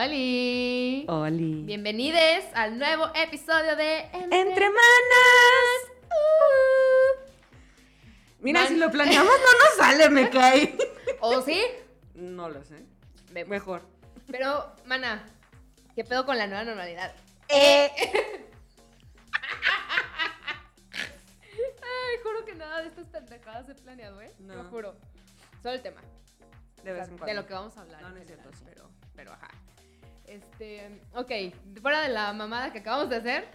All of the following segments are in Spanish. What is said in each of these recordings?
¡Holi! Oli. Bienvenidos al nuevo episodio de Entre manas. Uh. Mira, Man- si lo planeamos no nos sale, me cae. ¿O sí? No lo sé. Vemos. Mejor. Pero, mana, ¿qué pedo con la nueva normalidad? Eh. Ay, juro que nada de estas pendejadas he planeado, ¿eh? No. Lo juro. Solo el tema. De O sea, vez en de cuando. lo que vamos a hablar. No, no es cierto. Pero, pero, ajá. Este, ok, fuera de la mamada que acabamos de hacer,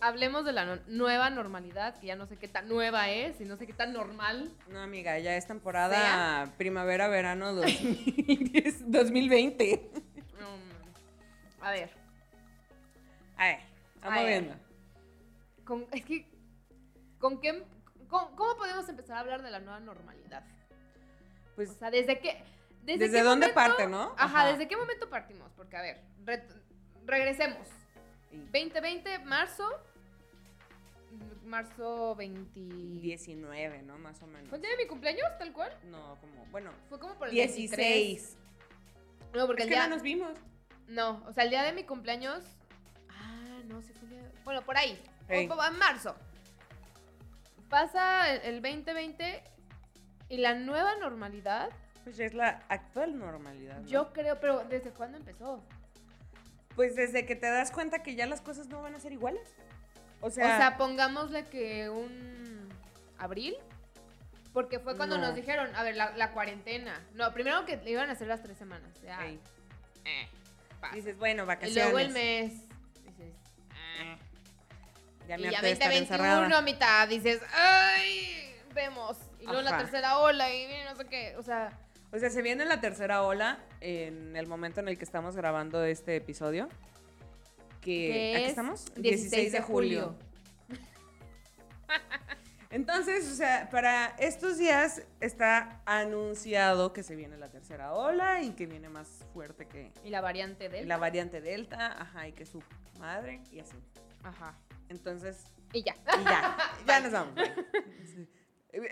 hablemos de la no- nueva normalidad, que ya no sé qué tan nueva es y no sé qué tan normal. No, amiga, ya es temporada primavera-verano 2010 2020. Mm, a ver, A ver, vamos A ver. viendo. con- es que, ¿con qué, con- ¿cómo podemos empezar a hablar de la nueva normalidad? Pues, O sea, ¿desde qué? ¿Desde, dónde momento- parte, no? Ajá, ¿desde qué momento partimos? Porque, a ver, re- regresemos. Y 2020, marzo. Marzo 20. 19, ¿no? Más o menos. ¿Fue el día de mi cumpleaños, tal cual? No, como, bueno, Fue como por el 23. 16. No, porque Es el que día. no nos vimos. No, o sea, el día de mi cumpleaños. Ah, no, sí fue el día. Bueno, por ahí. Ey. O- o en marzo. Pasa el, el 2020 y la nueva normalidad. Pues ya es la actual normalidad. ¿no? Yo creo, pero ¿desde cuándo empezó? Pues desde que te das cuenta que ya las cosas no van a ser iguales. O O sea, sea, pongámosle que un abril. Porque fue cuando No. nos dijeron, a ver, la, la cuarentena. No, primero que iban a hacer las tres semanas. Ya, ey, eh, pasa. dices, bueno, y vacaciones. luego el mes. Dices. Eh, Ya Y me ya de estar 2021 encerrada. mitad, dices, ay, vemos. Y luego la tercera ola y no sé qué. O sea, O sea, se viene la tercera ola en el momento en el que estamos grabando este episodio. Que, que ¿a qué es estamos? 16 de julio. Entonces, o sea, para estos días está anunciado que se viene la tercera ola y que viene más fuerte que Y la variante de la variante Delta, ajá, y que su madre y así. Ajá. Entonces, Y ya. y ya, ya nos vamos.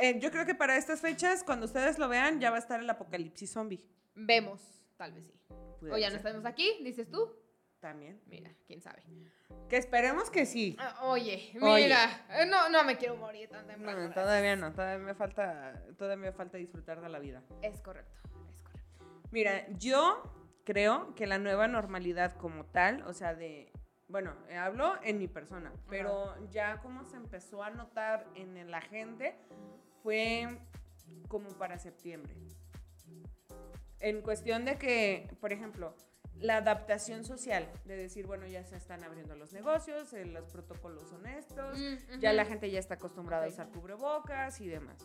Eh, yo creo que para estas fechas, cuando ustedes lo vean, ya va a estar el apocalipsis zombie. Vemos, tal vez sí. Pudiera O ya no ser. estamos aquí, dices tú. También. Mira, quién sabe. Que esperemos que sí. Ah, oye, Oye. mira. eh, No, no me quiero morir tan temprano. No, todavía no, todavía me falta, todavía me falta disfrutar de la vida. Es correcto, es correcto. Mira, yo creo que la nueva normalidad como tal, o sea, de, bueno, eh, hablo en mi persona, pero ya como se empezó a notar en la gente fue como para septiembre. En cuestión de que, por ejemplo, la adaptación social, de decir, bueno, ya se están abriendo los negocios, eh, los protocolos son estos, Mm, ya la gente ya está acostumbrada a usar cubrebocas y demás.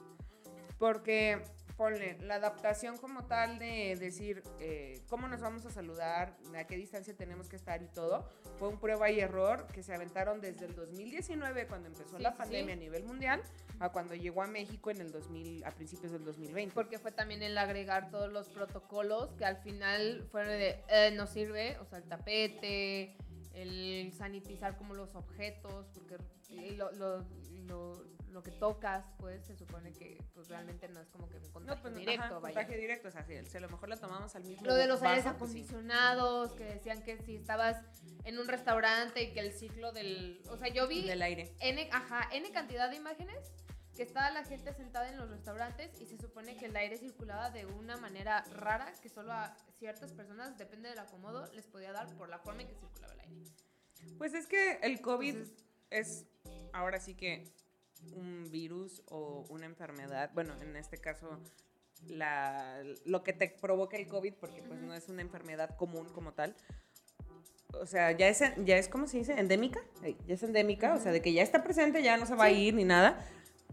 Porque, ponle, la adaptación como tal de decir eh, cómo nos vamos a saludar, a qué distancia tenemos que estar y todo, fue un prueba y error que se aventaron desde el 2019, cuando empezó Sí, la pandemia sí. a nivel mundial, a cuando llegó a México en el 2000, a principios del 2020. Porque fue también el agregar todos los protocolos que al final fueron de, eh, no sirve, o sea, el tapete, el sanitizar como los objetos, porque lo, lo, lo, lo que tocas, pues se supone que pues realmente no es como que un contagio no, pues, directo, ajá, vaya. contagio directo, o sea, si si a lo mejor la tomamos al mismo Lo de los aires pues, sí. acondicionados, que decían que si estabas en un restaurante y que el ciclo del... O sea, yo vi del aire. N, ajá, N cantidad de imágenes que estaba la gente sentada en los restaurantes y se supone que el aire circulaba de una manera rara que solo a ciertas personas, depende del acomodo, les podía dar por la forma en que circulaba el aire. Pues es que el COVID Entonces- es ahora sí que un virus o una enfermedad, bueno, en este caso la, lo que te provoca el COVID, porque pues no es una enfermedad común como tal. O sea, ya es, ya es ¿cómo se dice? Endémica. Ya es endémica, o sea, de que ya está presente, ya no se va a ir ni nada,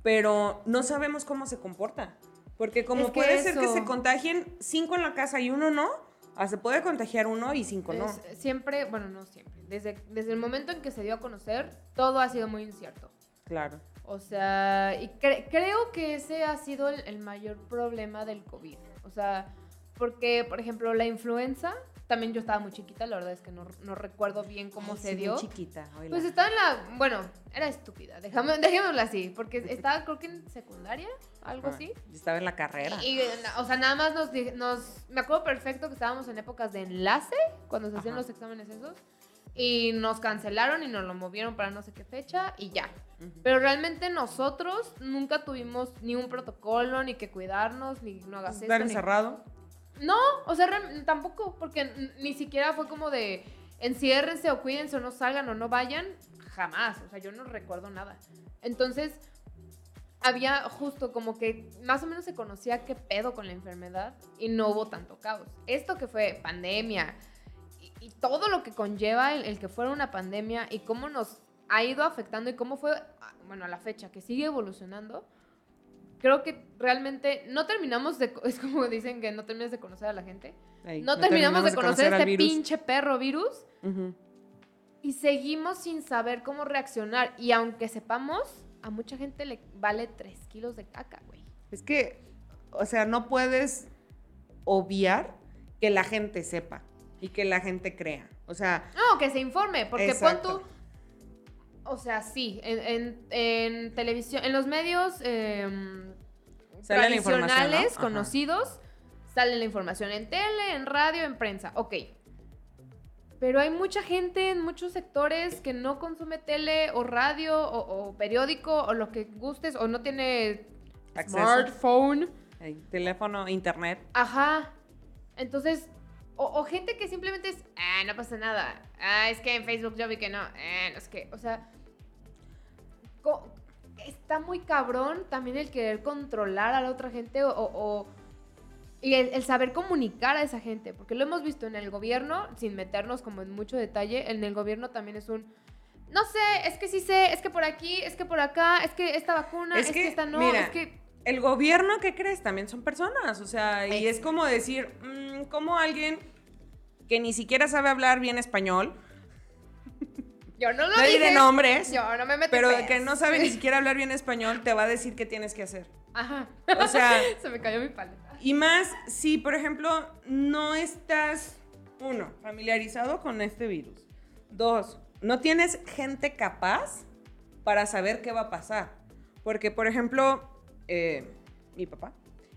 pero no sabemos cómo se comporta. Porque como Es que puede ser que se contagien cinco en la casa y uno no, ah, se puede contagiar uno y cinco no. Es- siempre, bueno, no siempre, desde, desde el momento en que se dio a conocer, todo ha sido muy incierto. Claro. O sea, y cre- creo que ese ha sido el, el mayor problema del COVID. O sea, porque, por ejemplo, la influenza También yo estaba muy chiquita, la verdad es que no, no recuerdo bien cómo Ay, se sí, dio. muy chiquita. oíla. Pues estaba en la. Bueno, era estúpida. Déjame, dejémoslo así. Porque estaba, creo que en secundaria, algo Ah, así. Estaba en la carrera. Y, o sea, nada más nos, nos. Me acuerdo perfecto que estábamos en épocas de enlace, cuando se hacían Ajá. los exámenes esos. Y nos cancelaron y nos lo movieron para no sé qué fecha y ya. Pero realmente nosotros nunca tuvimos ni un protocolo, ni que cuidarnos, ni no hagas Estar esto. ni- encerrado. No, o sea, tampoco, porque ni siquiera fue como de enciérrense o cuídense o no salgan o no vayan. Jamás, o sea, yo no recuerdo nada. Entonces, había justo como que más o menos se conocía qué pedo con la enfermedad y no hubo tanto caos. Esto que fue pandemia y, todo lo que conlleva el, el que fuera una pandemia y cómo nos ha ido afectando y cómo fue, ah, bueno, a la fecha, que sigue evolucionando, creo que realmente no terminamos de, es como dicen que no terminas de conocer a la gente, no, terminamos, de conocer, al este virus. pinche perro virus Ujú. y seguimos sin saber cómo reaccionar y aunque sepamos, a mucha gente le vale 3 kilos de caca, güey. Es que, o sea, no puedes obviar que la gente sepa y que la gente crea. O sea, No, que se informe, porque pon Exacto. tú. O sea, sí, en, en- en televisión, en los medios Sale la información, ¿no? tradicionales, Ajá. conocidos, sale la información en tele, en radio, en prensa. Ok. Pero hay mucha gente en muchos sectores que no consume tele o radio o, o periódico o lo que gustes o no tiene Acceso. smartphone. teléfono, internet. Ajá. Entonces, o, o gente que simplemente es, ah, no pasa nada. Ah, es que en Facebook yo vi que no. Eh, no es que, o sea, está muy cabrón también el querer controlar a la otra gente o, o- o- y el, el saber comunicar a esa gente, porque lo hemos visto en el gobierno, sin meternos como en mucho detalle, en el gobierno también es un, no sé, es que sí sé, es que por aquí, es que por acá, es que esta vacuna, Es es, que, que, esta no, mira, es que... El gobierno, ¿qué crees? También son personas. O sea, y es como decir, mm, como alguien que ni siquiera sabe hablar bien español, Yo no lo no diré dije. nombres, Yo no me meto pero que no sabe ni siquiera hablar bien español, te va a decir qué tienes que hacer. Ajá. O sea, Se me cayó mi paleta. Y más si, por ejemplo, no estás, uno, familiarizado con este virus. Dos, no tienes gente capaz para saber qué va a pasar. Porque, por ejemplo, eh, mi papá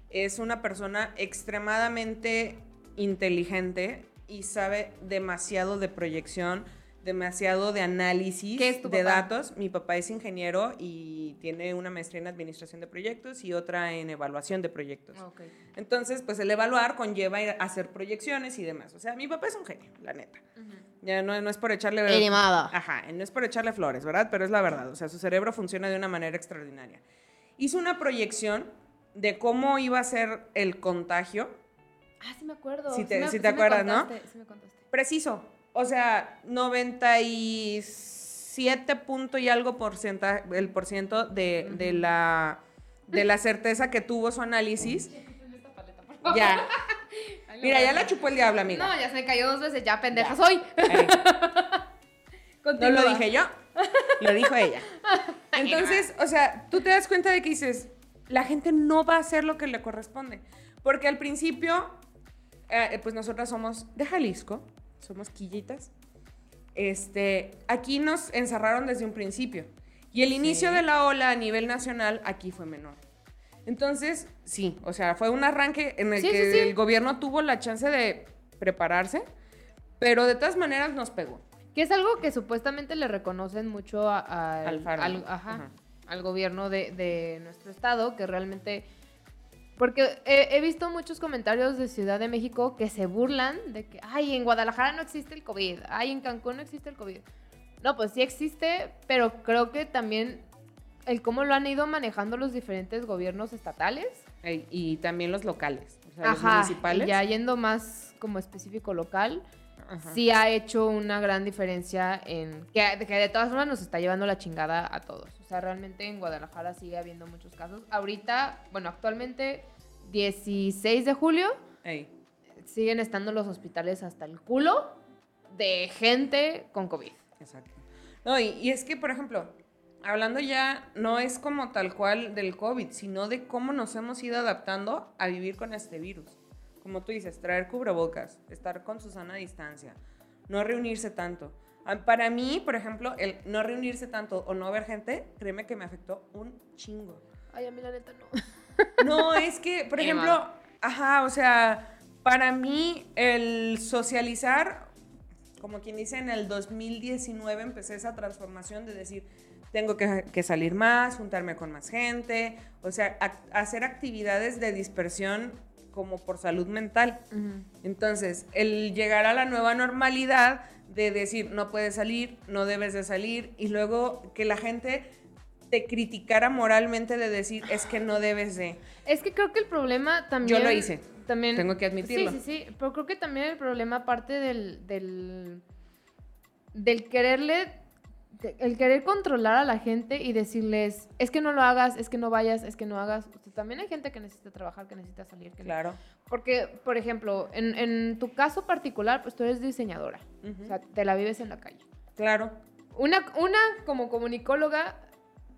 es una persona extremadamente inteligente y sabe demasiado de proyección, demasiado de análisis ¿Qué es tu de papá? datos. Mi papá es ingeniero y tiene una maestría en administración de proyectos y otra en evaluación de proyectos. Ok. Entonces, pues el evaluar conlleva ir a hacer proyecciones y demás. O sea, mi papá es un genio, la neta. Ya no, no es por echarle... Animada. Ajá, no es por echarle flores, ¿verdad? Pero es la verdad. O sea, su cerebro funciona de una manera extraordinaria. Hizo una proyección de cómo iba a ser el contagio. Ah, sí me acuerdo. Sí te- me- sí te acuerdas, ¿no? contaste, Sí me contaste. Preciso. O sea, 97 punto y algo por ciento, el por ciento de, de la, de la certeza que tuvo su análisis. Ya. Mira, ya la chupó el diablo, amiga. No, ya se me cayó dos veces. Ya, pendeja Ya. soy. No lo dije yo, lo dijo ella. Entonces, o sea, tú te das cuenta de que dices, la gente no va a hacer lo que le corresponde. Porque al principio, eh, pues nosotras somos de Jalisco, somos quillitas. Este, aquí nos encerraron desde un principio. Y el inicio Sí. de la ola a nivel nacional aquí fue menor. Entonces, sí, o sea, fue un arranque en el Sí, que sí, el gobierno tuvo la chance de prepararse, pero de todas maneras nos pegó. Que es algo que supuestamente le reconocen mucho a- a- Al Faro. al, ajá, Ajá. al gobierno de, de nuestro estado, que realmente... Porque he, he visto muchos comentarios de Ciudad de México que se burlan de que, ay, en Guadalajara no existe el COVID, ay, en Cancún no existe el COVID. No, pues sí existe, pero creo que también el cómo lo han ido manejando los diferentes gobiernos estatales. Y también los locales, o sea, los municipales. y ya yendo más como específico local, Ajá. sí ha hecho una gran diferencia en que, que de todas formas nos está llevando la chingada a todos. O sea, realmente en Guadalajara sigue habiendo muchos casos. Ahorita, bueno, actualmente 16 de julio Ey, siguen estando los hospitales hasta el culo de gente con COVID. exacto. No, y, y es que, por ejemplo, hablando ya, no es como tal cual del COVID, sino de cómo nos hemos ido adaptando a vivir con este virus. Como tú dices, traer cubrebocas, estar con su sana distancia, no reunirse tanto. Ah, Para mí, por ejemplo, el no reunirse tanto o no ver gente, créeme que me afectó un chingo. Ay, a mí la neta no. No, es que, por ejemplo, ajá, o sea, para mí el socializar, como quien dice, en el 2019 empecé esa transformación de decir, tengo que, que salir más, juntarme con más gente, o sea, ac- hacer actividades de dispersión como por salud mental. Entonces, el llegar a la nueva normalidad de decir, no puedes salir, no debes de salir, y luego que la gente te criticara moralmente de decir, es que no debes de... Es que creo que el problema también. Yo lo hice. También, Tengo que admitirlo. Sí, sí, sí. Pero creo que también el problema parte del. del, del quererle. El querer controlar a la gente y decirles, es que no lo hagas, es que no vayas, es que no hagas. O sea, también hay gente que necesita trabajar, que necesita salir. Que Claro. Porque, por ejemplo, en, en tu caso particular, pues tú eres diseñadora. O sea, te la vives en la calle. Claro. Una, una como comunicóloga,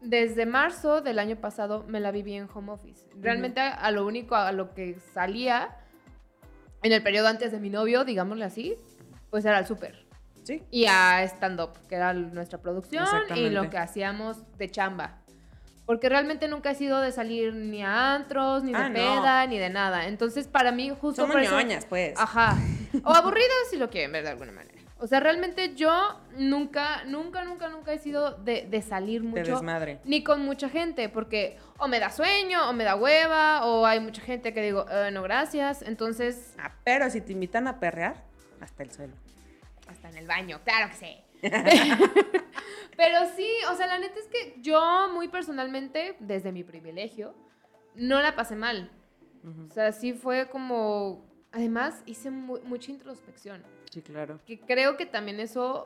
desde marzo del año pasado me la viví en home office. Realmente a, a lo único a lo que salía en el periodo antes de mi novio, digámosle así, pues era al súper. Sí. Y a stand-up, que era nuestra producción y lo que hacíamos de chamba. Porque realmente nunca he sido de salir ni a antros, ni de Ah, no. peda, ni de nada. Entonces, para mí, justo Somos eso- ñoñas, pues. Ajá. O aburridas si lo quieren ver de alguna manera. O sea, realmente yo nunca, nunca, nunca, nunca he sido de, de salir De mucho. desmadre. Ni con mucha gente, porque o me da sueño, o me da hueva, o hay mucha gente que digo, "Eh, no, gracias. Entonces, Ah, pero si te invitan a perrear, hasta el suelo. Hasta en el baño, claro que sí. Pero sí, o sea, la neta es que yo muy personalmente, desde mi privilegio, no la pasé mal. O sea, sí fue como... Además, hice mu- mucha introspección. Sí, claro. que creo que también eso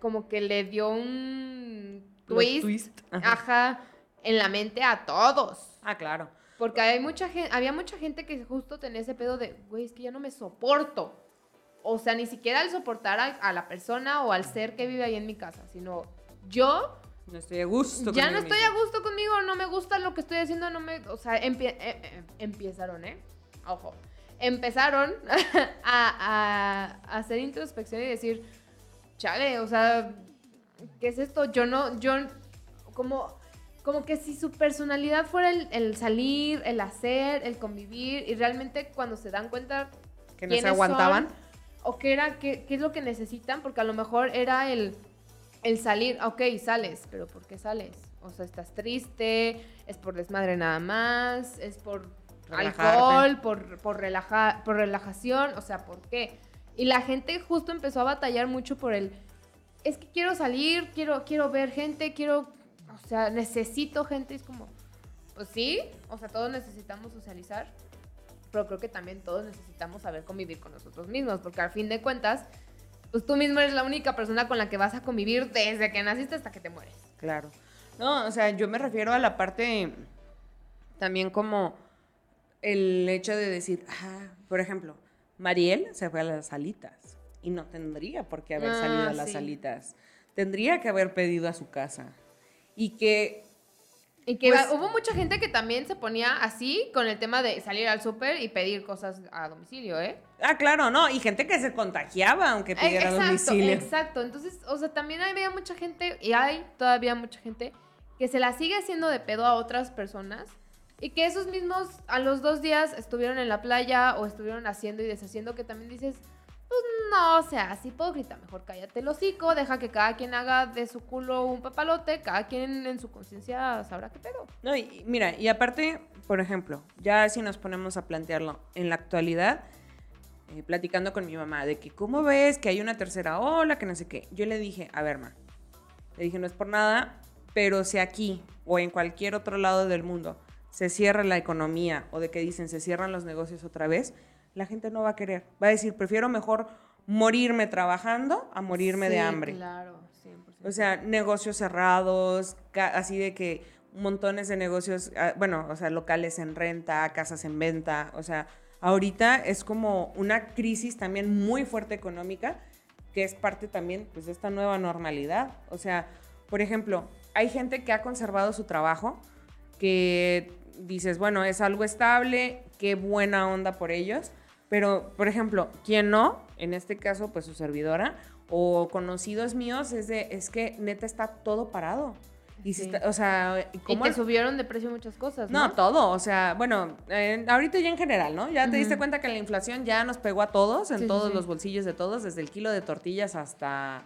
como que le dio un twist, twist, ajá. ajá, en la mente a todos. Ah, claro. Porque hay mucha gente, había mucha gente que justo tenía ese pedo de, güey, es que ya no me soporto. O sea, ni siquiera al soportar a, a la persona o al ser que vive ahí en mi casa, sino yo No estoy a gusto. ya no estoy a gusto conmigo, no me gusta lo que estoy haciendo, no me, o sea, empie- eh, eh, empezaron, ¿eh? Ojo, empezaron a, a- a hacer introspección y decir, chale, o sea, ¿qué es esto? Yo no, yo, como, como que si su personalidad fuera el, el salir, el hacer, el convivir, y realmente cuando se dan cuenta Que no se aguantaban. son, o qué era, qué, qué es lo que necesitan, porque a lo mejor era el, el salir, ok, sales, pero ¿por qué sales? O sea, estás triste, es por desmadre nada más, es por Relajarte. alcohol, por, por, relaja- por relajación, o sea, ¿por qué? Y la gente justo empezó a batallar mucho por el, es que quiero salir, quiero, quiero ver gente, quiero, o sea, necesito gente, es como, pues sí, o sea, todos necesitamos socializar, pero creo que también todos necesitamos saber convivir con nosotros mismos, porque al fin de cuentas, pues tú mismo eres la única persona con la que vas a convivir desde que naciste hasta que te mueres. Claro. No, o sea, yo me refiero a la parte también como el hecho de decir, ah, por ejemplo, Mariel se fue a las salitas y no tendría por qué haber Ah, salido a las sí. salitas. Tendría que haber pedido a su casa. Y que, Y que Pues- hubo mucha gente que también se ponía así con el tema de salir al súper y pedir cosas a domicilio, ¿eh? ah, claro, no, y gente que se contagiaba aunque Eh, pidiera a exacto, domicilio. exacto. Entonces, o sea, también había mucha gente, y hay todavía mucha gente, que se la sigue haciendo de pedo a otras personas y que esos mismos a los dos días estuvieron en la playa o estuvieron haciendo y deshaciendo, que también dices, pues no seas hipócrita, mejor cállate el hocico, deja que cada quien haga de su culo un papalote, cada quien en su conciencia sabrá qué pedo. No, y mira, y aparte, por ejemplo, ya si nos ponemos a plantearlo en la actualidad, eh, platicando con mi mamá, de que cómo ves que hay una tercera ola, que no sé qué, yo le dije, a ver, ma, le dije, no es por nada, pero si aquí o en cualquier otro lado del mundo se cierra la economía o de que dicen se cierran los negocios otra vez, la gente no va a querer. Va a decir, prefiero mejor morirme trabajando a morirme de hambre. Claro, 100%. O sea, negocios cerrados, así de que montones de negocios, ah, bueno, o sea, locales en renta, casas en venta, o sea, ahorita es como una crisis también muy fuerte económica, que es parte también pues de esta nueva normalidad. O sea, por ejemplo, hay gente que ha conservado su trabajo, que dices, bueno, es algo estable, qué buena onda por ellos. Pero, por ejemplo, quien no, en este caso, pues su servidora o conocidos míos, es de, es que neta está todo parado. Y Sí. está- o sea, Y ¿cómo que el- subieron de precio muchas cosas, ¿no? no, todo, o sea, bueno, eh, ahorita ya en general, ¿no? Ya te diste cuenta que la inflación ya nos pegó a todos, en sí, todos sí. los bolsillos de todos, desde el kilo de tortillas hasta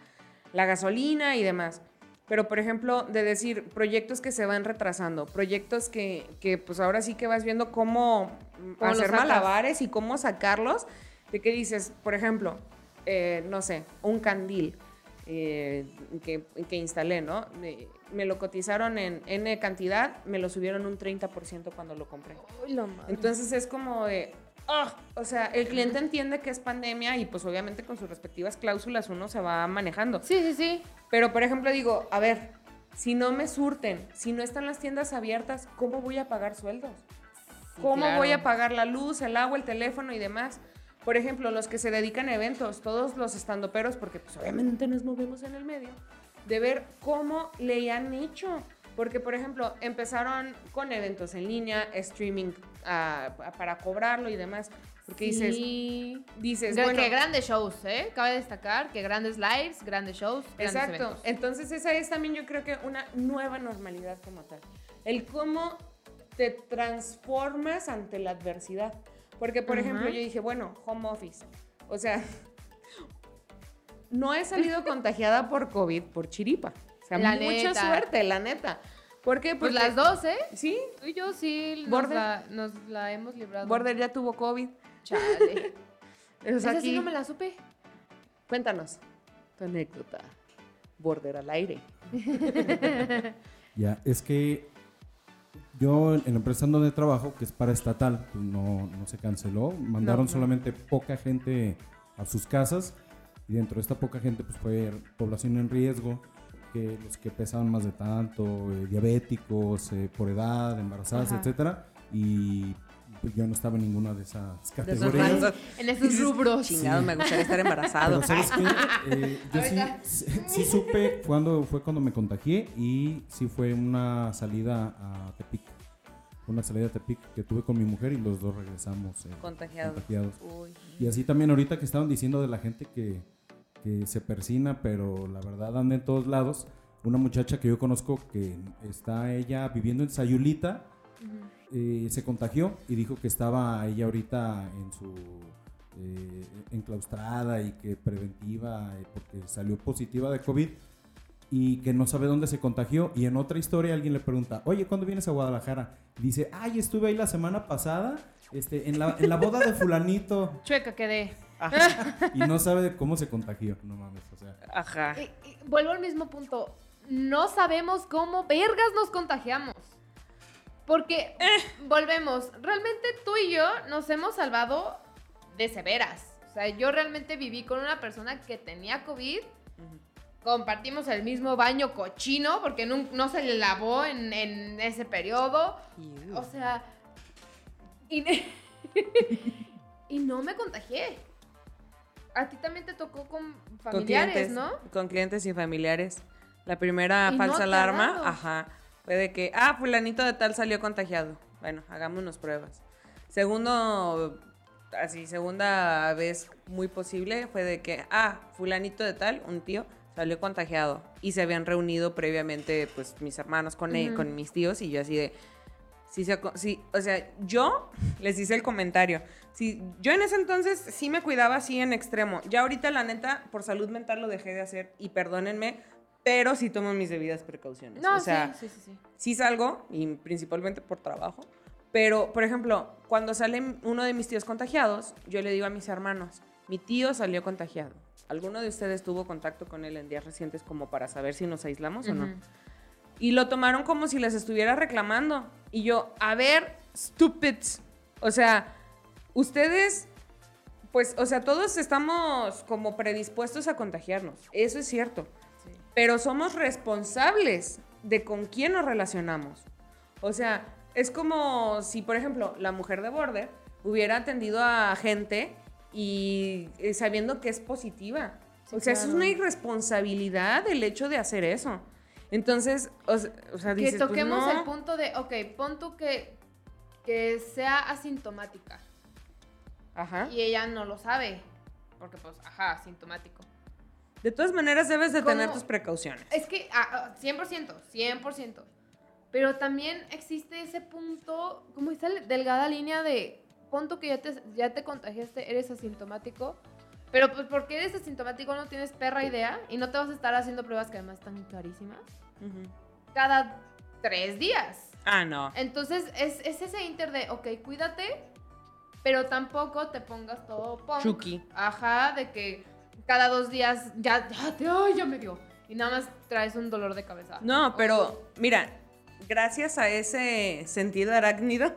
la gasolina y demás. Pero, por ejemplo, de decir proyectos que se van retrasando, proyectos que, que pues ahora sí que vas viendo cómo, mm, ¿Cómo los hacer malabares y cómo sacarlos, de que dices, por ejemplo, eh, no sé, un candil eh, que, que instalé, ¿no? Eh, me lo cotizaron en N cantidad, me lo subieron un 30% cuando lo compré. Entonces es como de, ah, o sea, el cliente entiende que es pandemia y pues obviamente con sus respectivas cláusulas uno se va manejando. Sí, sí, sí. Pero por ejemplo digo, a ver, si no me surten, si no están las tiendas abiertas, ¿cómo voy a pagar sueldos? ¿Cómo claro. voy a pagar la luz, el agua, el teléfono y demás? Por ejemplo, los que se dedican a eventos, todos los estandoperos, porque pues obviamente nos movemos en el medio, de ver cómo le han hecho. Porque, por ejemplo, empezaron con eventos en línea, streaming para cobrarlo y demás. Porque dices, Sí. dices, Gra- bueno, que grandes shows, ¿eh? Cabe destacar que grandes lives, grandes shows, grandes Exacto. eventos. Entonces esa es también yo creo que una nueva normalidad como tal. El cómo te transformas ante la adversidad. Porque, por ejemplo, yo dije, bueno, home office. O sea, no he salido contagiada por COVID por chiripa. O sea, La mucha neta. suerte, la neta. ¿Por qué? Pues Porque- las dos, ¿eh? Sí, Tú y yo sí nos Border. la, nos la hemos librado. Border ya tuvo COVID. Chale. Esa sí aquí- no me la supe. Cuéntanos tu anécdota. Border al aire. Ya, es que yo en la empresa donde trabajo, que es para estatal, pues no, no se canceló. Mandaron no. solamente poca gente a sus casas y dentro de esta poca gente pues fue población en riesgo, que los que pesaban más de tanto, eh, diabéticos, eh, por edad, embarazadas, Ajá. etcétera. Y yo no estaba en ninguna de esas De categorías. rangos. En esos rubros. Chingado, me gustaría estar embarazado. Pero ¿sabes qué? Eh, yo sí, Ahorita. sí, sí supe cuando fue cuando me contagié y sí fue una salida a Tepic. Una salida a Tepic que tuve con mi mujer y los dos regresamos eh, Contagiados. contagiados. Uy. Y así también ahorita que estaban diciendo de la gente que, que se persina, pero la verdad anda en todos lados. Una muchacha que yo conozco que está ella viviendo en Sayulita, eh, se contagió y dijo que estaba ella ahorita en su eh, enclaustrada y que preventiva eh, porque salió positiva de COVID y que no sabe dónde se contagió y en otra historia alguien le pregunta, oye, ¿cuándo vienes a Guadalajara? Dice, ay, estuve ahí la semana pasada este, en, la, en la boda de fulanito Chueca quedé. Y no sabe cómo se contagió, no mames, o sea. Ajá. Y- y vuelvo al mismo punto. No sabemos cómo vergas nos contagiamos. Porque, volvemos, realmente tú y yo nos hemos salvado de severas. O sea, yo realmente viví con una persona que tenía COVID. Compartimos el mismo baño cochino porque no, no se le lavó en, en ese periodo. O sea, y, y no me contagié. A ti también te tocó con con familiares, clientes, ¿no? Con clientes y familiares. La primera Y falsa alarma, ajá, fue de que, ah, fulanito de tal salió contagiado. Bueno, hagámonos pruebas. Segundo, así, segunda vez muy posible fue de que, ah, fulanito de tal, un tío, salió contagiado. Y se habían reunido previamente, pues, mis hermanos con, él- Ujú. con mis tíos y yo así de... Se, sí, o sea, yo les hice el comentario. Sí, yo en ese entonces sí me cuidaba así en extremo. Ya ahorita, la neta, por salud mental lo dejé de hacer y perdónenme, pero sí tomo mis debidas precauciones. No, o sea, sí, sí, sí, sí. sí salgo, y principalmente por trabajo. Pero, por ejemplo, cuando sale uno de mis tíos contagiados, yo le digo a mis hermanos, mi tío salió contagiado. ¿Alguno de ustedes tuvo contacto con él en días recientes como para saber si nos aislamos o no? Y lo tomaron como si les estuviera reclamando. Y yo, a ver, stupids. O sea, ustedes, pues, o sea, todos estamos como predispuestos a contagiarnos. Eso es cierto. Sí. Pero somos responsables de con quién nos relacionamos. O sea, es como si, por ejemplo, la mujer de Border hubiera atendido a gente y eh, sabiendo que es positiva. Sí, o sea, eso es claro. una irresponsabilidad el hecho de hacer eso. Entonces, o, o sea, dices, que pues, toquemos no. el punto de, ok, pon tú que que sea asintomática. Ajá. Y ella no lo sabe. Porque, pues, ajá, asintomático. De todas maneras, debes de tener ¿Cómo? tus precauciones. Es que, ah, ah, 100%, 100%. Pero también existe ese punto, como esa delgada línea de, punto que ya te, ya te contagiaste, eres asintomático. Pero pues porque eres asintomático no tienes perra idea y no te vas a estar haciendo pruebas que además están carísimas. Ujú. Cada tres días. Ah, no. Entonces es, es ese inter de, ok, cuídate, pero tampoco te pongas todo punk. Chucky. Ajá, de que cada dos días ya, ya te, ay, ya me dio. Y nada más traes un dolor de cabeza. No, pero mira, gracias a ese sentido arácnido.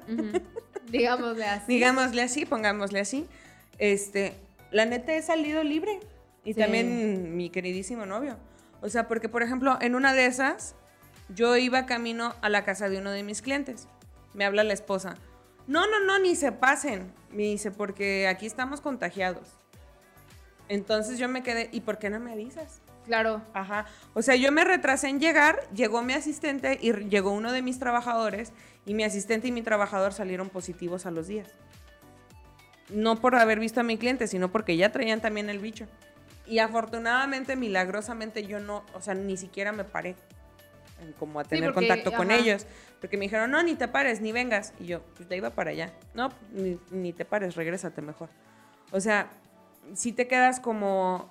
Digámosle así. digámosle así, pongámosle así, este, la neta he salido libre. Y Sí. también mi queridísimo novio. O sea, porque por ejemplo, en una de esas, yo iba camino a la casa de uno de mis clientes. Me habla la esposa. No, no, no, ni se pasen. Me dice, porque aquí estamos contagiados. Entonces yo me quedé, ¿y por qué no me avisas? Claro. Ajá. O sea, yo me retrasé en llegar, llegó mi asistente y llegó uno de mis trabajadores y mi asistente y mi trabajador salieron positivos a los días. No por haber visto a mi cliente, sino porque ya traían también el bicho. Y afortunadamente, milagrosamente, yo no, o sea, ni siquiera me paré en como a tener porque, contacto con ajá. ellos. Porque me dijeron, no, ni te pares, ni vengas. Y yo, pues ya iba para allá. No, ni, ni te pares, regrésate mejor. O sea, si te quedas como...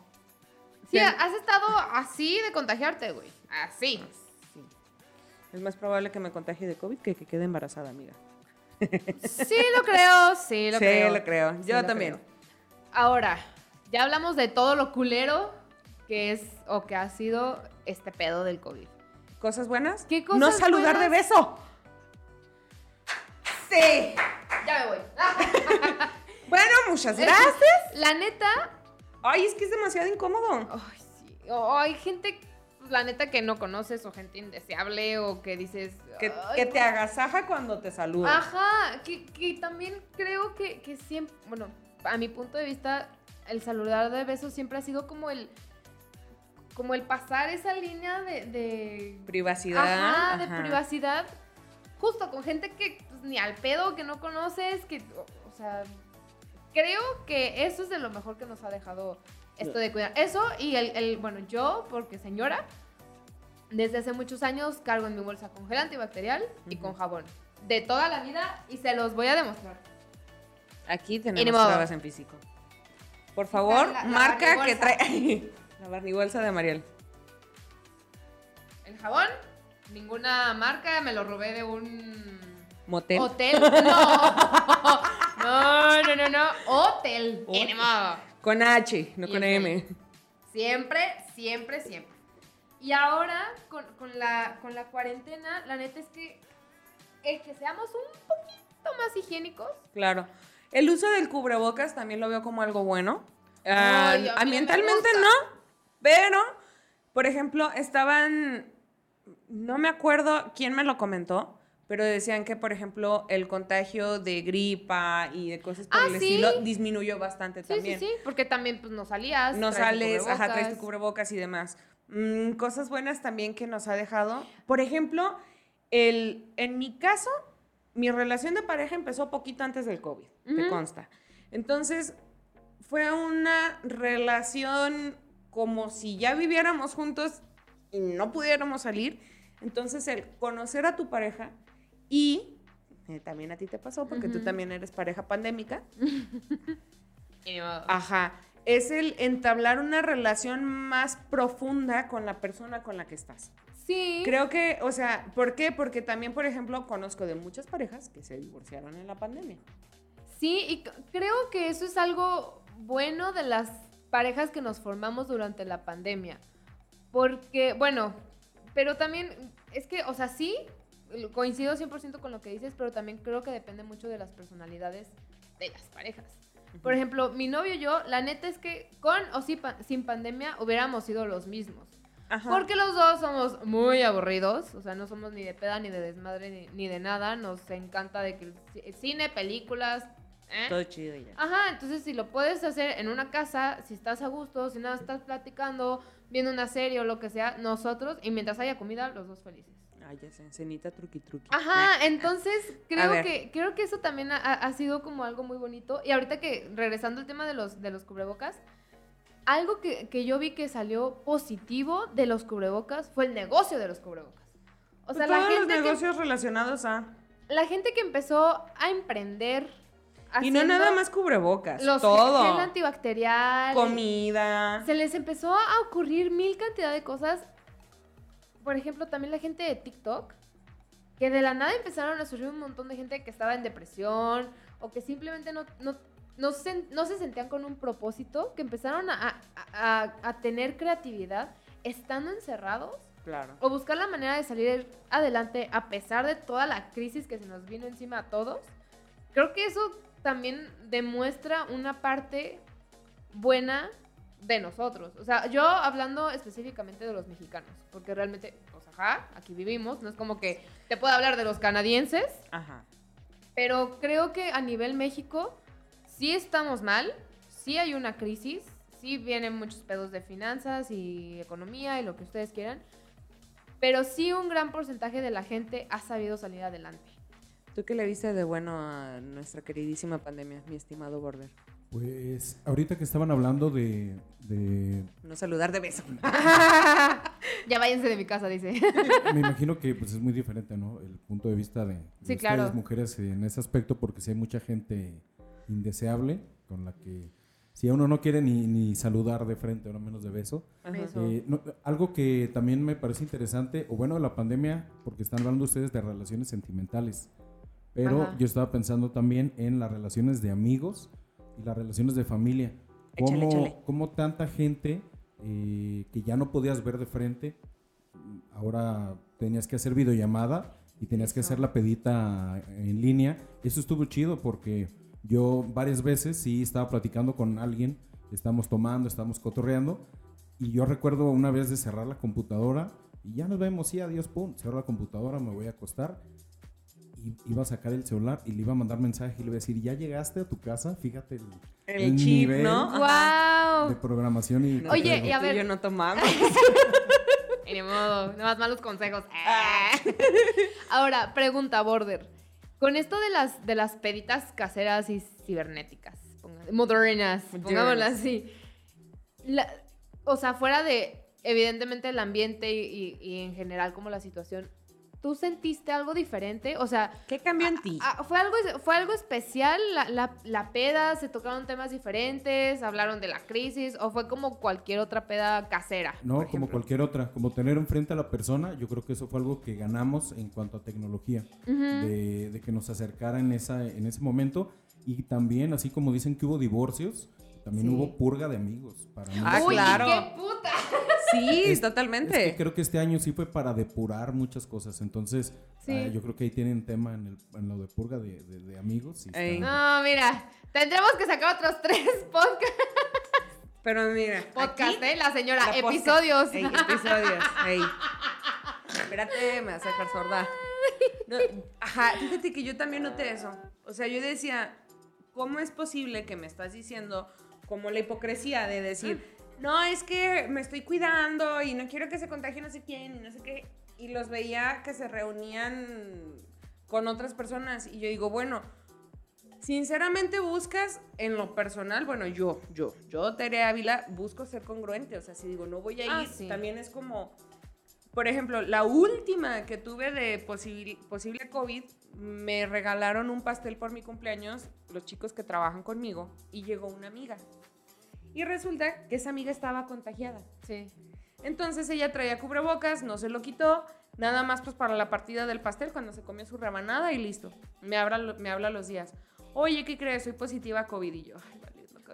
Sí, Ten- has estado así de contagiarte, güey. Así. Sí. Es más probable que me contagie de COVID que que quede embarazada, amiga. Sí lo creo, sí lo sí, creo. lo creo. Sí Yo lo también. creo. Ahora, ya hablamos de todo lo culero que es o que ha sido este pedo del COVID. ¿Cosas buenas? ¿Qué cosas No saludar de beso. Sí. Ya me voy. Bueno, muchas gracias. La neta, Ay, es que es demasiado incómodo. ay, sí. O hay gente, la neta, que no conoces o gente indeseable o que dices. Que, "Ay, que te agasaja cuando te saluda. Ajá, que, que también creo que, que siempre, bueno, a mi punto de vista, el saludar de besos siempre ha sido como el, como el pasar esa línea de, de Privacidad. ajá, de privacidad, justo con gente que pues, ni al pedo, que no conoces, que, o, o sea, creo que eso es de lo mejor que nos ha dejado esto de cuidar. Eso y el, el- bueno, yo, porque señora, desde hace muchos años cargo en mi bolsa con gel antibacterial y Ujú. con jabón. De toda la vida y se los voy a demostrar. Aquí Y tenemos pruebas en físico. Por favor, La- la marca que trae. la barnibolsa de Mariel. El jabón, ninguna marca, me lo robé de un Motel. hotel. No, no, no, no, no. Hotel. Hotel. Con H, no con M. Siempre, siempre, siempre. Y ahora, con, con la, con la cuarentena, la neta es que el que seamos un poquito más higiénicos. Claro. El uso del cubrebocas también lo veo como algo bueno. A ambientalmente no, pero, por ejemplo, estaban, no me acuerdo quién me lo comentó, pero decían que, por ejemplo, el contagio de gripa y de cosas por Ah, el sí. estilo disminuyó bastante Sí, también. sí, sí. Porque también pues, no salías. No sales, ajá, traes tu cubrebocas. y demás. Mm, cosas buenas también que nos ha dejado. Por ejemplo, el, en mi caso, mi relación de pareja empezó poquito antes del COVID, te consta. Entonces, fue una relación como si ya viviéramos juntos y no pudiéramos salir. Entonces, el conocer a tu pareja y eh, también a ti te pasó porque tú también eres pareja pandémica. Ajá. Es el entablar una relación más profunda con la persona con la que estás. Sí. Creo que, o sea, ¿por qué? Porque también, por ejemplo, conozco de muchas parejas que se divorciaron en la pandemia. Sí, y creo que eso es algo bueno de las parejas que nos formamos durante la pandemia. Porque, bueno, pero también es que, o sea, sí, coincido 100% con lo que dices, pero también creo que depende mucho de las personalidades de las parejas. Por ejemplo, mi novio y yo, la neta es que con o sin, pa- sin pandemia hubiéramos sido los mismos. Ajá. Porque los dos somos muy aburridos, o sea, no somos ni de peda, ni de desmadre, ni, ni de nada. Nos encanta de que cine, películas. ¿eh? Todo chido ya. Ajá, entonces si lo puedes hacer en una casa, si estás a gusto, si nada estás platicando, viendo una serie o lo que sea, nosotros, y mientras haya comida, los dos felices. Ah, ya sé, cenita truqui truqui. Ajá, entonces creo que, creo que eso también ha, ha sido como algo muy bonito. Y ahorita que, regresando al tema de los, de los cubrebocas, algo que, que yo vi que salió positivo de los cubrebocas fue el negocio de los cubrebocas. O sea, la Pues Todos los gente, que, negocios relacionados a... la gente que empezó a emprender. Y no nada más cubrebocas, los todo. gel antibacterial. Comida. Se les empezó a ocurrir mil cantidad de cosas. Por ejemplo, también la gente de TikTok, que de la nada empezaron a surgir un montón de gente que estaba en depresión o que simplemente no, no, no, se, no se sentían con un propósito, que empezaron a, a- a- a tener creatividad estando encerrados Claro. o buscar la manera de salir adelante a pesar de toda la crisis que se nos vino encima a todos. Creo que eso también demuestra una parte buena de nosotros. O sea, yo hablando específicamente de los mexicanos, porque realmente, pues ajá, aquí vivimos, no es como que te puedo hablar de los canadienses, Ajá. pero creo que a nivel México sí estamos mal, sí hay una crisis, sí vienen muchos pedos de finanzas y economía y lo que ustedes quieran, pero sí un gran porcentaje de la gente ha sabido salir adelante. ¿Tú qué le viste de bueno a nuestra queridísima pandemia, mi estimado Border? Pues ahorita que estaban hablando de, de- No saludar de beso. ya váyanse de mi casa, dice. me imagino que pues es muy diferente, ¿no? El punto de vista de, de Sí, ustedes, claro. mujeres en ese aspecto, porque si hay mucha gente indeseable con la que si a uno no quiere ni, ni saludar de frente, o no menos de beso. Eh, no, algo que también me parece interesante, o bueno, de la pandemia, porque están hablando ustedes de relaciones sentimentales, pero Ajá. yo estaba pensando también en las relaciones de amigos y las relaciones de familia. Échale, Cómo, échale. cómo tanta gente eh, que ya no podías ver de frente, ahora tenías que hacer videollamada y tenías que hacer la pedita en línea. Eso estuvo chido porque yo varias veces sí estaba platicando con alguien, estamos tomando, estamos cotorreando y yo recuerdo una vez de cerrar la computadora y ya nos vemos, sí, adiós, pum, cierro la computadora, me voy a acostar iba a sacar el celular y le iba a mandar mensaje y le iba a decir, ya llegaste a tu casa, fíjate el, El, el chip, nivel ¿no? ¡Wow! de programación y... No, Oye, y a ver- yo no tomamos. Y ni modo, nada más malos consejos. Ahora, pregunta, Border. Con esto de las, de las peditas caseras y cibernéticas, ponga- modernas, pongámoslas así. la- o sea, fuera de, evidentemente, el ambiente y, y- y en general como la situación, ¿tú sentiste algo diferente? O sea, ¿Qué cambió en ti? Ah, ¿Fue algo, ¿Fue algo especial la, la- la peda? ¿Se tocaron temas diferentes? ¿Hablaron de la crisis? ¿O fue como cualquier otra peda casera? No, como cualquier otra, como tener enfrente a la persona, yo creo que eso fue algo que ganamos en cuanto a tecnología, Ujú. de, de que nos acercara en, esa, en ese momento y también, así como dicen que hubo divorcios, también Sí. hubo purga de amigos. Para mí. Ah, Uy, claro. qué puta! Sí, Es- totalmente. Es que creo que este año sí fue para depurar muchas cosas, entonces Sí. ah, yo creo que ahí tienen tema en, el- en lo de purga de, de- de amigos. y. No, mira, tendremos que sacar otros tres podcast, Pero mira, podcast aquí, ¿eh? La señora, la episodios. Ey, episodios. Ey. Espérate, me vas a dejar sorda. No, ajá, fíjate que yo también noté eso. O sea, yo decía, ¿cómo es posible que me estás diciendo como la hipocresía de decir, no, es que me estoy cuidando y no quiero que se contagie no sé quién y no sé qué? Y los veía que se reunían con otras personas y yo digo, bueno, sinceramente buscas en lo personal, bueno, yo, yo, yo, Tere Ávila, busco ser congruente, o sea, si digo, no voy a ir, Ah, sí. también es como, por ejemplo, la última que tuve de posible COVID, me regalaron un pastel por mi cumpleaños, los chicos que trabajan conmigo, y llegó una amiga. Y resulta que esa amiga estaba contagiada. Sí. Entonces ella traía cubrebocas, no se lo quitó, nada más pues para la partida del pastel cuando se comió su rebanada y listo. Me habla, me habla los días. Oye, ¿qué crees? Soy positiva a COVID y yo. Ay.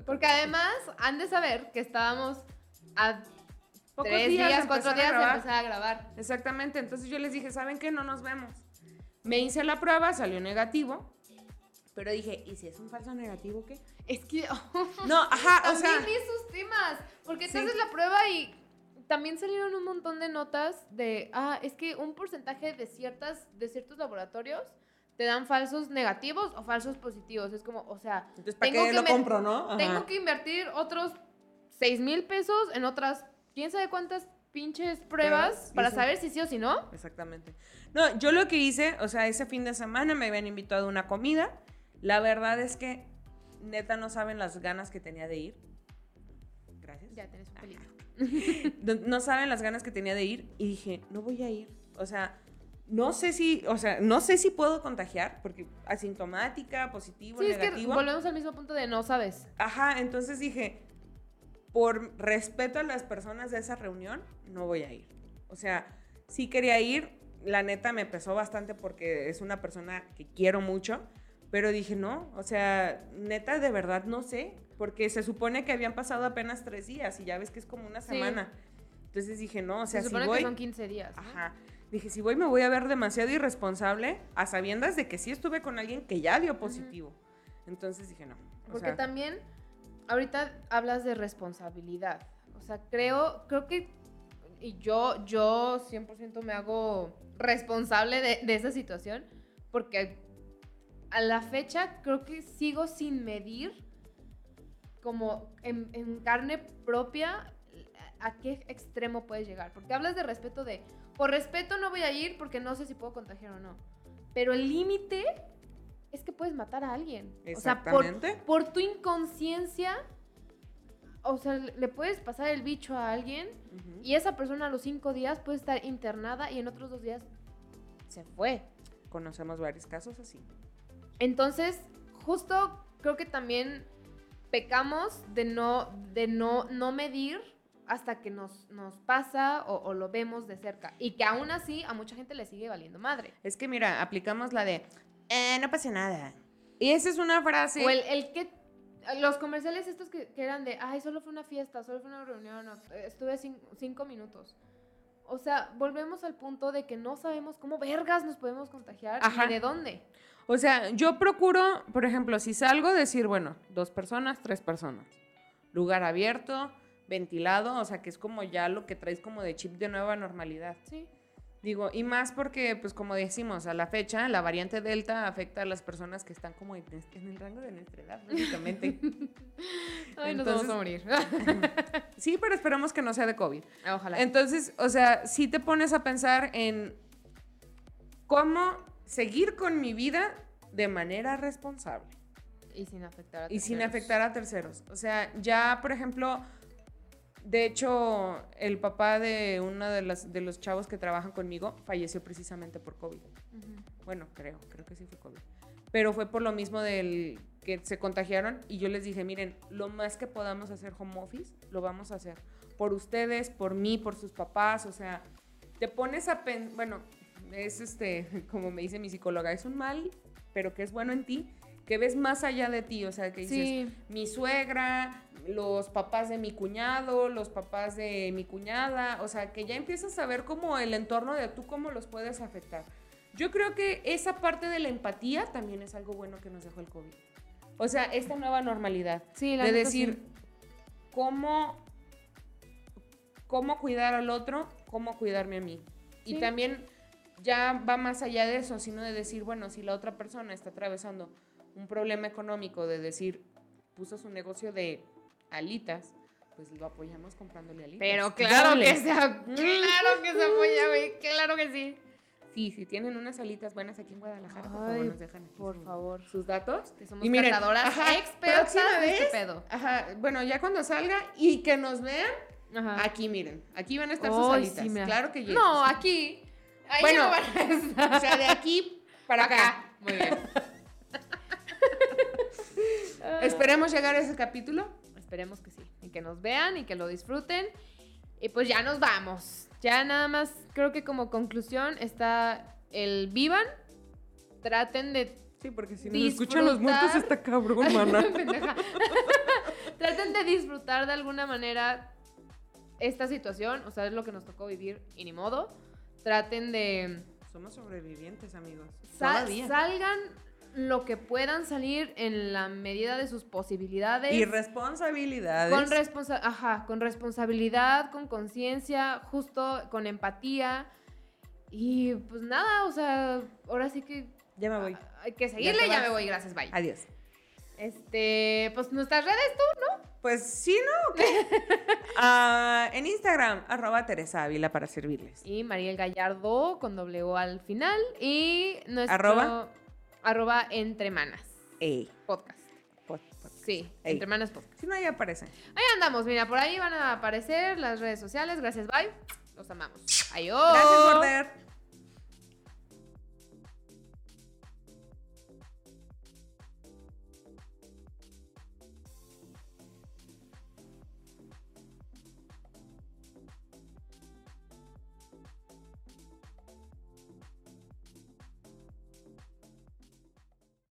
Porque además han de saber que estábamos a Pocos tres días días, cuatro a días de grabar. empezar a grabar. Exactamente, entonces yo les dije, ¿saben qué? No nos vemos. Me hice la prueba, salió negativo, pero dije, ¿y si es un falso negativo qué? Es que No, ajá, o también sea, vi sus temas. Porque Sí. entonces la prueba y también salieron un montón de notas de, ah, es que un porcentaje de ciertas, de ciertos laboratorios te dan falsos negativos o falsos positivos. Es como, o sea, entonces ¿para tengo qué que lo compro, no? Ajá. tengo que invertir otros 6 mil pesos en otras, quién sabe cuántas pinches pruebas y para eso- saber si sí o si no. Exactamente. No, yo lo que hice, o sea, ese fin de semana me habían invitado a una comida. La verdad es que neta no saben las ganas que tenía de ir. Gracias. Ya tienes un peligro. No, no saben las ganas que tenía de ir y dije, no voy a ir. O sea, no sé si, o sea, no sé si puedo contagiar porque asintomática, positivo, Sí, es que negativo. volvemos al mismo punto de no sabes. Ajá, entonces dije, por respeto a las personas de esa reunión, no voy a ir. O sea, sí quería ir, la neta me pesó bastante porque es una persona que quiero mucho, pero dije, no, o sea, neta de verdad no sé, porque se supone que habían pasado apenas tres días y ya ves que es como una Sí. semana. Entonces dije, no, o sea, Se si supone voy... que son 15 días. ¿no? Ajá. Dije, si voy me voy a ver demasiado irresponsable a sabiendas de que sí estuve con alguien que ya dio positivo. Entonces dije, no. Porque sea, también, ahorita hablas de responsabilidad. O sea, creo, creo que, y yo, yo 100% me hago responsable de, de esa situación, porque a la fecha creo que sigo sin medir como en, en carne propia a qué extremo puedes llegar. Porque hablas de respeto de, por respeto no voy a ir porque no sé si puedo contagiar o no. Pero el límite es que puedes matar a alguien. O sea, por, Exactamente. por tu inconsciencia, o sea, le puedes pasar el bicho a alguien y esa persona a los cinco días puede estar internada y en otros dos días se fue. Conocemos varios casos así. Entonces, justo creo que también pecamos de no, de no, no medir hasta que nos, nos pasa o, o lo vemos de cerca. Y que aún así a mucha gente le sigue valiendo madre. Es que mira, aplicamos la de, "Eh, no pasa nada. Y esa es una frase. O el, el que... Los comerciales estos que, que eran de, ay, solo fue una fiesta, solo fue una reunión, o, eh, estuve cin- cinco minutos. O sea, volvemos al punto de que no sabemos cómo vergas nos podemos contagiar Ajá. ni de dónde. O sea, yo procuro, por ejemplo, si salgo, decir, bueno, dos personas, tres personas. Lugar abierto, ventilado, o sea, que es como ya lo que traes como de chip de nueva normalidad. Sí. Digo, y más porque, pues como decimos, a la fecha, la variante Delta afecta a las personas que están como en, en el rango de nuestra edad, básicamente. Ay, nos Entonces- vamos a morir. sí, pero esperamos que no sea de COVID. Ojalá. Entonces, o sea, si te pones a pensar en cómo seguir con mi vida de manera responsable y sin afectar a y sin terceros. afectar a terceros. O sea, ya, por ejemplo, de hecho, el papá de uno de, las, de los chavos que trabajan conmigo falleció precisamente por COVID. Bueno, creo, creo que sí fue COVID. Pero fue por lo mismo del que se contagiaron y yo les dije, miren, lo más que podamos hacer home office, lo vamos a hacer. Por ustedes, por mí, por sus papás, o sea, te pones a pensar, bueno, es este, como me dice mi psicóloga, es un mal, pero que es bueno en ti, que ves más allá de ti, o sea, que dices, Sí, mi suegra, los papás de mi cuñado, los papás de mi cuñada, o sea, que ya empiezas a ver como el entorno de tú cómo los puedes afectar. Yo creo que esa parte de la empatía también es algo bueno que nos dejó el COVID. O sea, esta nueva normalidad sí, la de decir sí. cómo cómo cuidar al otro, cómo cuidarme a mí. Y también ya va más allá de eso, sino de decir, bueno, si la otra persona está atravesando un problema económico de decir, puso su negocio de alitas, pues lo apoyamos comprándole alitas. Pero claro que se, claro que se apoya, güey, claro que sí. Sí, si tienen unas alitas buenas aquí en Guadalajara, por favor, Ay, nos dejan aquí por su- favor. sus datos. Que somos Y miren, ajá, expertas este pedo. Ajá, bueno, ya cuando salga y que nos vean, Ajá. aquí miren, aquí van a estar sus Ay, alitas. sí, me- claro que yes. No, aquí. Ahí Bueno, no van a estar. O sea, de aquí para acá. Muy bien. Esperemos llegar a ese capítulo. Esperemos que sí. Y que nos vean y que lo disfruten. Y pues ya nos vamos. Ya nada más, creo que como conclusión está el vivan. Traten de. Sí, porque si nos escuchan los muertos, está cabrón, Pendeja. Traten de disfrutar de alguna manera esta situación. O sea, es lo que nos tocó vivir y ni modo. Traten de. Somos sobrevivientes, amigos. Todavía. salgan lo que puedan salir en la medida de sus posibilidades. Y responsabilidades. Con, responsa ajá, con responsabilidad, con conciencia, justo con empatía. Y pues nada, o sea, ahora sí que ya me voy. hay que seguirle. Ya, me voy, gracias, bye. Adiós. Este, pues nuestras redes, tú, ¿no? Pues sí, ¿no? Ah, en Instagram, arroba Teresa Ávila para servirles. Y Mariel Gallardo con doble O al final. Y nuestro... Arroba. Arroba Entre Manas. Ey, Podcast. pod- pod- Sí, Ey. Entre Manas Podcast. Si no, ahí aparecen. Ahí andamos, mira, por ahí van a aparecer las redes sociales. Gracias, bye. Los amamos. Adiós. Gracias,